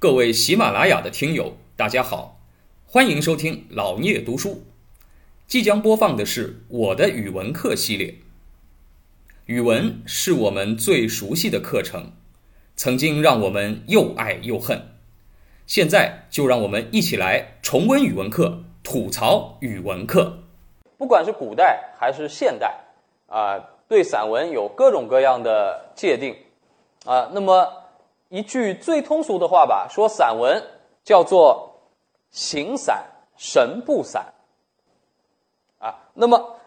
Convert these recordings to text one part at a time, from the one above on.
各位喜马拉雅的听友，大家好，欢迎收听老聂读书。即将播放的是我的语文课系列。语文是我们最熟悉的课程，曾经让我们又爱又恨。现在就让我们一起来重温语文课，吐槽语文课。不管是古代还是现代，啊，对散文有各种各样的界定，啊，那么一句最通俗的话吧，说散文叫做形散神不散，啊，那么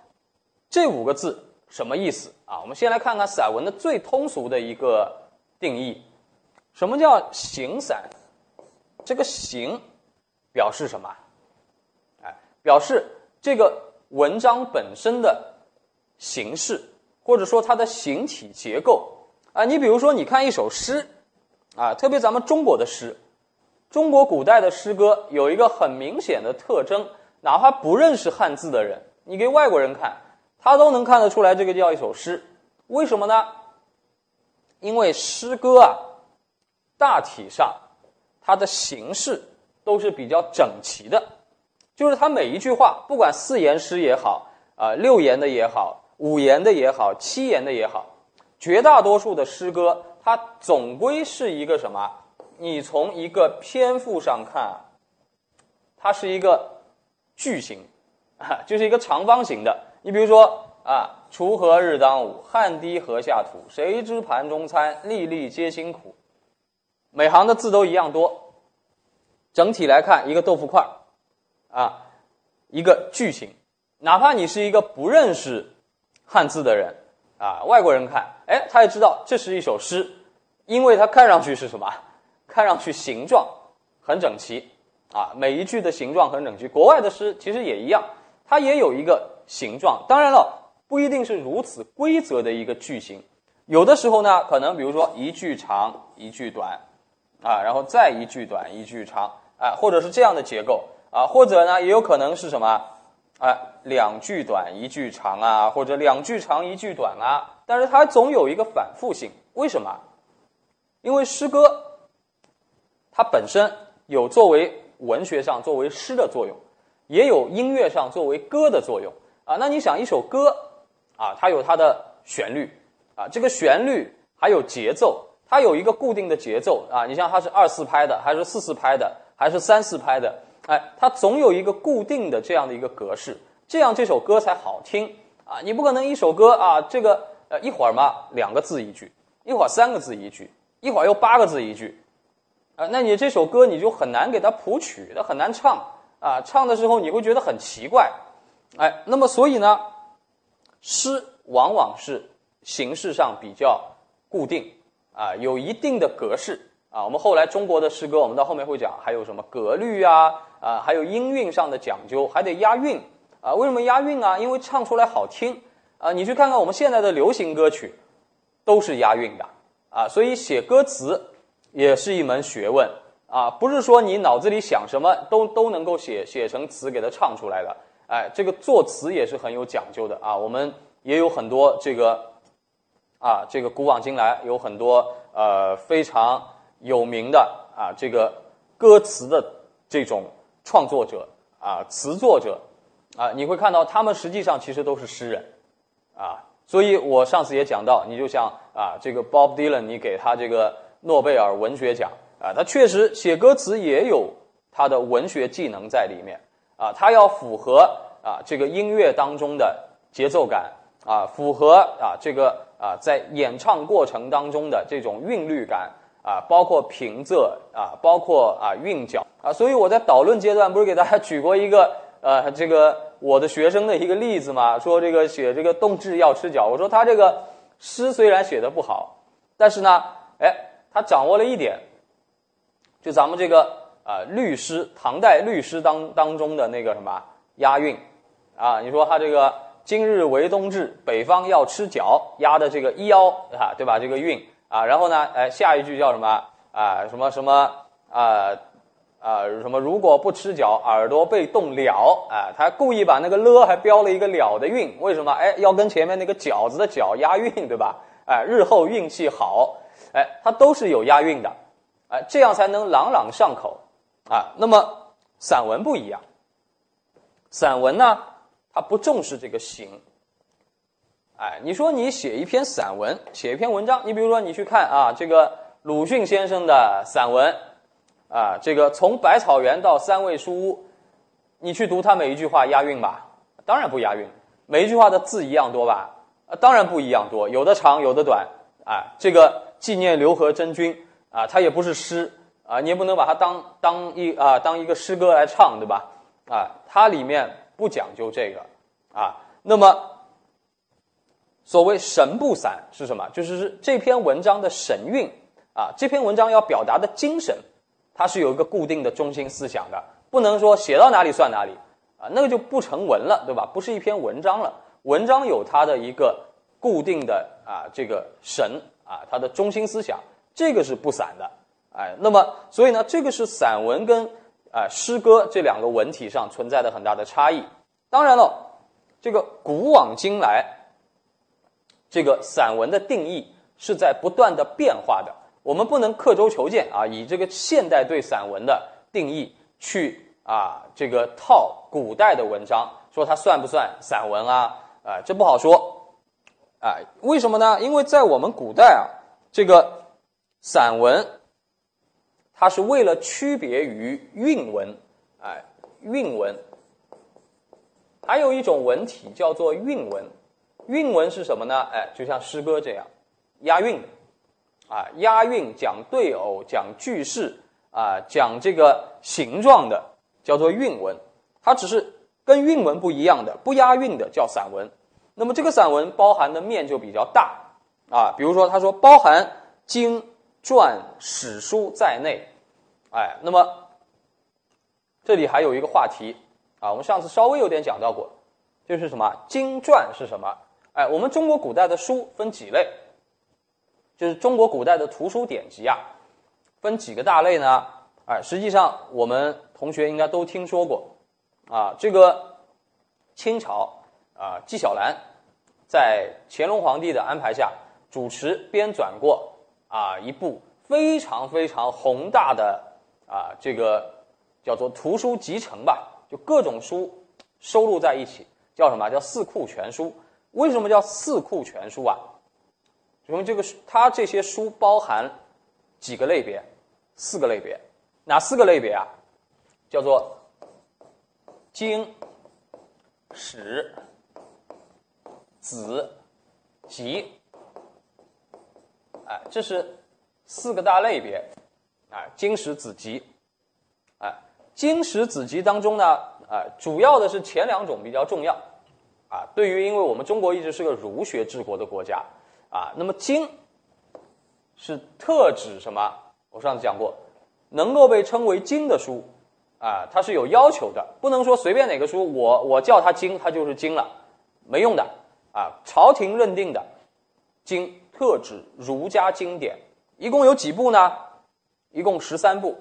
这五个字什么意思啊？我们先来看看散文的最通俗的一个定义，什么叫形散？这个形表示什么？哎，表示这个文章本身的形式，或者说它的形体结构啊。你比如说，你看一首诗。啊，特别咱们中国的诗，中国古代的诗歌有一个很明显的特征，哪怕不认识汉字的人，你给外国人看，他都能看得出来，这个叫一首诗。为什么呢？因为诗歌啊，大体上它的形式都是比较整齐的，就是它每一句话，不管四言诗也好，啊六言的也好，五言的也好，七言的也好，绝大多数的诗歌。它总归是一个什么？你从一个篇幅上看，它是一个矩形，啊，就是一个长方形的。你比如说啊，“锄禾日当午，汗滴禾下土。谁知盘中餐，粒粒皆辛苦。”每行的字都一样多，整体来看，一个豆腐块啊，一个矩形。哪怕你是一个不认识汉字的人。啊，外国人看，哎，他也知道这是一首诗，因为它看上去是什么？看上去形状很整齐，啊，每一句的形状很整齐。国外的诗其实也一样，它也有一个形状。当然了，不一定是如此规则的一个句型，有的时候呢，可能比如说一句长一句短，啊，然后再一句短一句长，啊，或者是这样的结构，啊，或者呢，也有可能是什么？啊，两句短一句长啊，或者两句长一句短啊，但是它总有一个反复性。为什么？因为诗歌它本身有作为文学上作为诗的作用，也有音乐上作为歌的作用啊。那你想一首歌啊，它有它的旋律啊，这个旋律还有节奏，它有一个固定的节奏啊。你像它是二四拍的，还是四四拍的，还是三四拍的？哎，它总有一个固定的这样的一个格式，这样这首歌才好听啊！你不可能一首歌啊，这个呃一会儿嘛两个字一句，一会儿三个字一句，一会儿又八个字一句，啊，那你这首歌你就很难给它谱曲，它很难唱啊！唱的时候你会觉得很奇怪，哎，那么所以呢，诗往往是形式上比较固定啊，有一定的格式。啊，我们后来中国的诗歌，我们到后面会讲，还有什么格律啊，啊，还有音韵上的讲究，还得押韵啊。为什么押韵啊？因为唱出来好听啊。你去看看我们现在的流行歌曲，都是押韵的啊。所以写歌词也是一门学问啊，不是说你脑子里想什么都都能够写写成词给它唱出来的。哎，这个作词也是很有讲究的啊。我们也有很多这个啊，这个古往今来有很多呃非常。有名的啊，这个歌词的这种创作者啊，词作者啊，你会看到他们实际上其实都是诗人啊。所以我上次也讲到，你就像啊，这个 Bob Dylan，你给他这个诺贝尔文学奖啊，他确实写歌词也有他的文学技能在里面啊，他要符合啊这个音乐当中的节奏感啊，符合啊这个啊在演唱过程当中的这种韵律感。啊，包括平仄啊，包括啊韵脚啊，所以我在导论阶段不是给大家举过一个呃这个我的学生的一个例子嘛，说这个写这个动志要吃脚，我说他这个诗虽然写的不好，但是呢，哎，他掌握了一点，就咱们这个啊律诗，唐代律诗当当中的那个什么押韵啊，你说他这个今日为冬至，北方要吃饺，押的这个腰啊，对吧？这个韵。啊，然后呢？哎，下一句叫什么？啊，什么什么？啊啊，什么？如果不吃饺，耳朵被冻了。啊，他故意把那个了还标了一个了的韵，为什么？哎，要跟前面那个饺子的饺押韵，对吧？哎，日后运气好。哎，它都是有押韵的。哎，这样才能朗朗上口啊。那么散文不一样，散文呢，它不重视这个形。哎，你说你写一篇散文，写一篇文章，你比如说你去看啊，这个鲁迅先生的散文啊，这个从百草园到三味书屋，你去读他每一句话押韵吧？当然不押韵，每一句话的字一样多吧？啊，当然不一样多，有的长，有的短。啊，这个纪念刘和真君啊，它也不是诗啊，你也不能把它当当一啊当一个诗歌来唱，对吧？啊，它里面不讲究这个啊，那么。所谓神不散是什么？就是这篇文章的神韵啊，这篇文章要表达的精神，它是有一个固定的中心思想的，不能说写到哪里算哪里啊，那个就不成文了，对吧？不是一篇文章了。文章有它的一个固定的啊这个神啊，它的中心思想，这个是不散的。哎，那么所以呢，这个是散文跟啊诗歌这两个文体上存在的很大的差异。当然了，这个古往今来。这个散文的定义是在不断的变化的，我们不能刻舟求剑啊，以这个现代对散文的定义去啊这个套古代的文章，说它算不算散文啊？啊，这不好说，啊，为什么呢？因为在我们古代啊，这个散文，它是为了区别于韵文，哎，韵文，还有一种文体叫做韵文。韵文是什么呢？哎，就像诗歌这样，押韵的，啊，押韵讲对偶、讲句式啊，讲这个形状的，叫做韵文。它只是跟韵文不一样的，不押韵的叫散文。那么这个散文包含的面就比较大啊，比如说他说包含经传史书在内，哎，那么这里还有一个话题啊，我们上次稍微有点讲到过，就是什么经传是什么？哎，我们中国古代的书分几类？就是中国古代的图书典籍啊，分几个大类呢？哎，实际上我们同学应该都听说过啊。这个清朝啊，纪晓岚在乾隆皇帝的安排下，主持编纂过啊一部非常非常宏大的啊这个叫做图书集成吧，就各种书收录在一起，叫什么叫四库全书？为什么叫四库全书啊？因为这个书它这些书包含几个类别，四个类别，哪四个类别啊？叫做经、史、子、集，哎，这是四个大类别，哎，经史子集，哎，经史子集当中呢，哎，主要的是前两种比较重要。对于，因为我们中国一直是个儒学治国的国家，啊，那么经是特指什么？我上次讲过，能够被称为经的书，啊，它是有要求的，不能说随便哪个书，我我叫它经，它就是经了，没用的，啊，朝廷认定的经，特指儒家经典，一共有几部呢？一共十三部，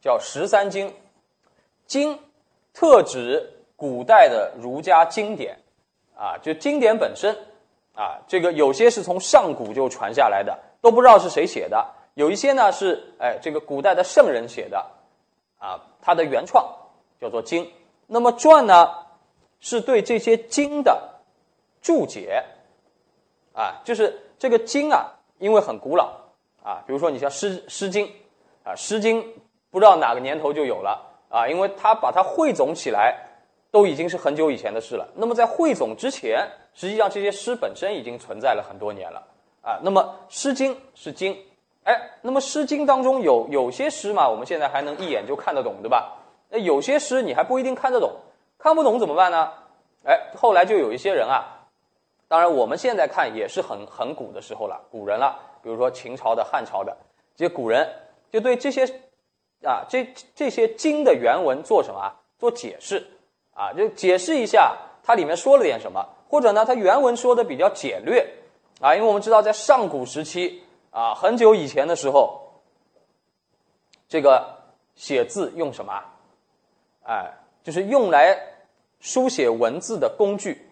叫十三经，经特指。古代的儒家经典，啊，就经典本身，啊，这个有些是从上古就传下来的，都不知道是谁写的；有一些呢是，哎，这个古代的圣人写的，啊，它的原创叫做经。那么传呢，是对这些经的注解，啊，就是这个经啊，因为很古老，啊，比如说你像《诗诗经》，啊，《诗经》不知道哪个年头就有了，啊，因为它把它汇总起来。都已经是很久以前的事了。那么在汇总之前，实际上这些诗本身已经存在了很多年了啊。那么《诗经》是经，哎，那么《诗经》当中有有些诗嘛，我们现在还能一眼就看得懂，对吧？那有些诗你还不一定看得懂，看不懂怎么办呢？哎，后来就有一些人啊，当然我们现在看也是很很古的时候了，古人了，比如说秦朝的、汉朝的这些古人，就对这些啊这这些经的原文做什么啊？做解释。啊，就解释一下它里面说了点什么，或者呢，它原文说的比较简略，啊，因为我们知道在上古时期啊，很久以前的时候，这个写字用什么？哎，就是用来书写文字的工具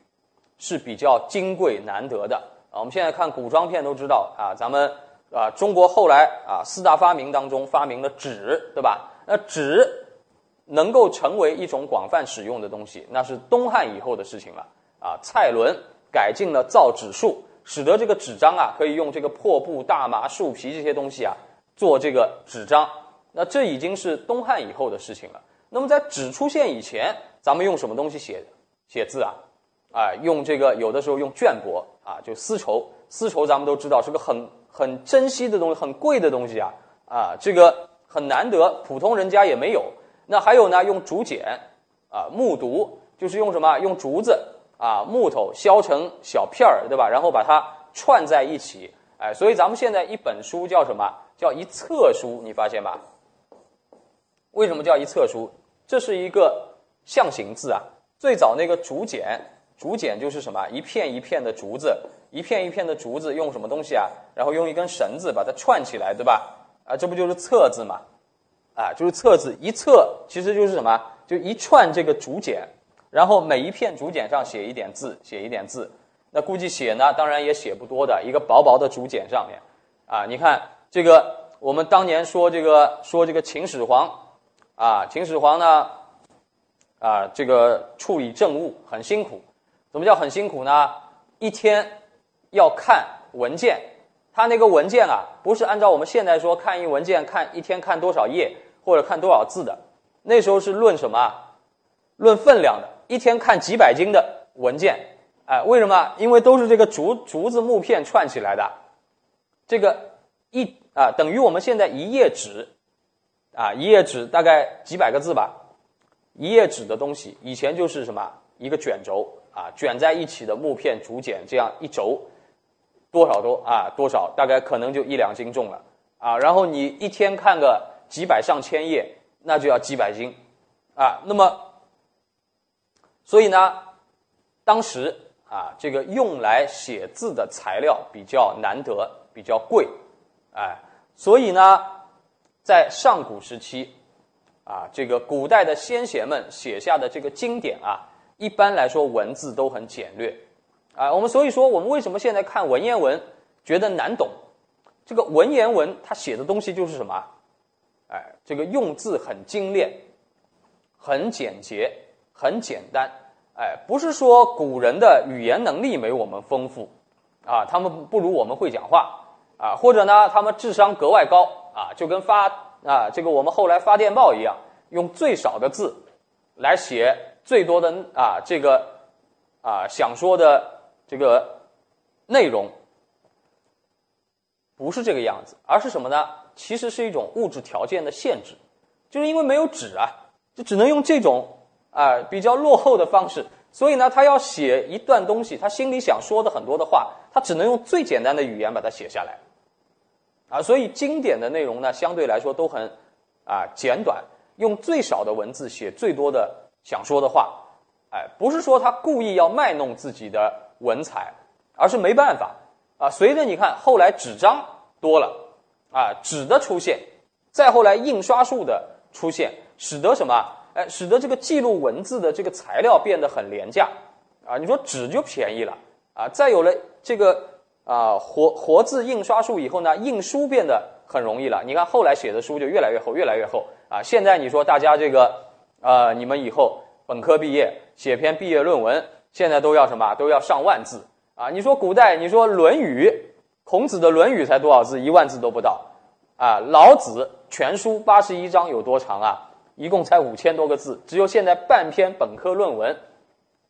是比较金贵难得的啊。我们现在看古装片都知道啊，咱们啊，中国后来啊四大发明当中发明了纸，对吧？那纸能够成为一种广泛使用的东西，那是东汉以后的事情了啊。蔡伦改进了造纸术，使得这个纸张啊可以用这个破布、大麻、树皮这些东西啊做这个纸张。那这已经是东汉以后的事情了。那么在纸出现以前，咱们用什么东西写写字啊？啊，用这个有的时候用绢帛啊，就丝绸。丝绸咱们都知道是个很很珍惜的东西，很贵的东西啊啊，这个很难得，普通人家也没有。那还有呢，用竹简啊，木牍就是用什么？用竹子啊，木头削成小片儿，对吧？然后把它串在一起，哎，所以咱们现在一本书叫什么？叫一册书，你发现吧？为什么叫一册书？这是一个象形字啊。最早那个竹简，竹简就是什么？一片一片的竹子。一片一片的竹子用什么东西啊？然后用一根绳子把它串起来，对吧？啊，这不就是册字嘛？啊，就是册子，一册其实就是什么？就一串这个竹简，然后每一片竹简上写一点字，写一点字。那估计写呢，当然也写不多的，一个薄薄的竹简上面，啊，你看这个，我们当年说这个说这个秦始皇，啊，秦始皇呢，啊，这个处理政务很辛苦，怎么叫很辛苦呢？一天。要看文件，他那个文件啊，不是按照我们现在说看一文件看一天看多少页或者看多少字的，那时候是论什么？论分量的，一天看几百斤的文件，哎，为什么？因为都是这个竹竹子木片串起来的，这个一啊等于我们现在一页纸，啊一页纸大概几百个字吧，一页纸的东西以前就是什么一个卷轴。啊卷在一起的木片竹简这样一轴。多少多啊？多少？大概可能就一两斤重了啊！然后你一天看个几百上千页，那就要几百斤啊！那么，所以呢，当时啊，这个用来写字的材料比较难得，比较贵，哎，所以呢，在上古时期啊，这个古代的先贤们写下的这个经典啊，一般来说文字都很简略。啊，我们所以说，我们为什么现在看文言文觉得难懂？这个文言文它写的东西就是什么？哎，这个用字很精炼，很简洁，很简单。哎，不是说古人的语言能力没我们丰富，啊，他们不如我们会讲话，啊，或者呢，他们智商格外高，啊，就跟发啊这个我们后来发电报一样，用最少的字来写最多的啊这个啊想说的。这个内容不是这个样子，而是什么呢？其实是一种物质条件的限制，就是因为没有纸啊，就只能用这种啊比较落后的方式。所以呢，他要写一段东西，他心里想说的很多的话，他只能用最简单的语言把它写下来啊。所以经典的内容呢，相对来说都很啊简短，用最少的文字写最多的想说的话。哎，不是说他故意要卖弄自己的。文采，而是没办法啊！随着你看后来纸张多了啊，纸的出现，再后来印刷术的出现，使得什么？哎，使得这个记录文字的这个材料变得很廉价啊！你说纸就便宜了啊！再有了这个啊活活字印刷术以后呢，印书变得很容易了。你看后来写的书就越来越厚，越来越厚啊！现在你说大家这个呃，你们以后本科毕业写篇毕业论文。现在都要什么？都要上万字啊！你说古代，你说《论语》，孔子的《论语》才多少字？一万字都不到啊！老子全书八十一章有多长啊？一共才五千多个字，只有现在半篇本科论文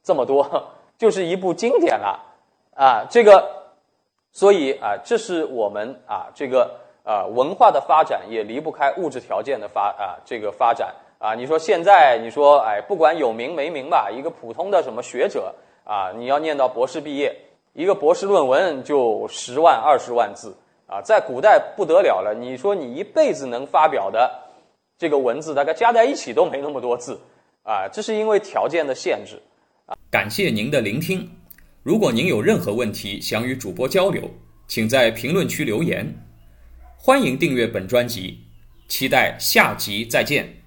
这么多，就是一部经典了啊！这个，所以啊，这是我们啊，这个啊文化的发展也离不开物质条件的发啊这个发展。啊，你说现在你说，哎，不管有名没名吧，一个普通的什么学者啊，你要念到博士毕业，一个博士论文就十万二十万字啊，在古代不得了了。你说你一辈子能发表的这个文字，大概加在一起都没那么多字啊，这是因为条件的限制啊。感谢您的聆听，如果您有任何问题想与主播交流，请在评论区留言。欢迎订阅本专辑，期待下集再见。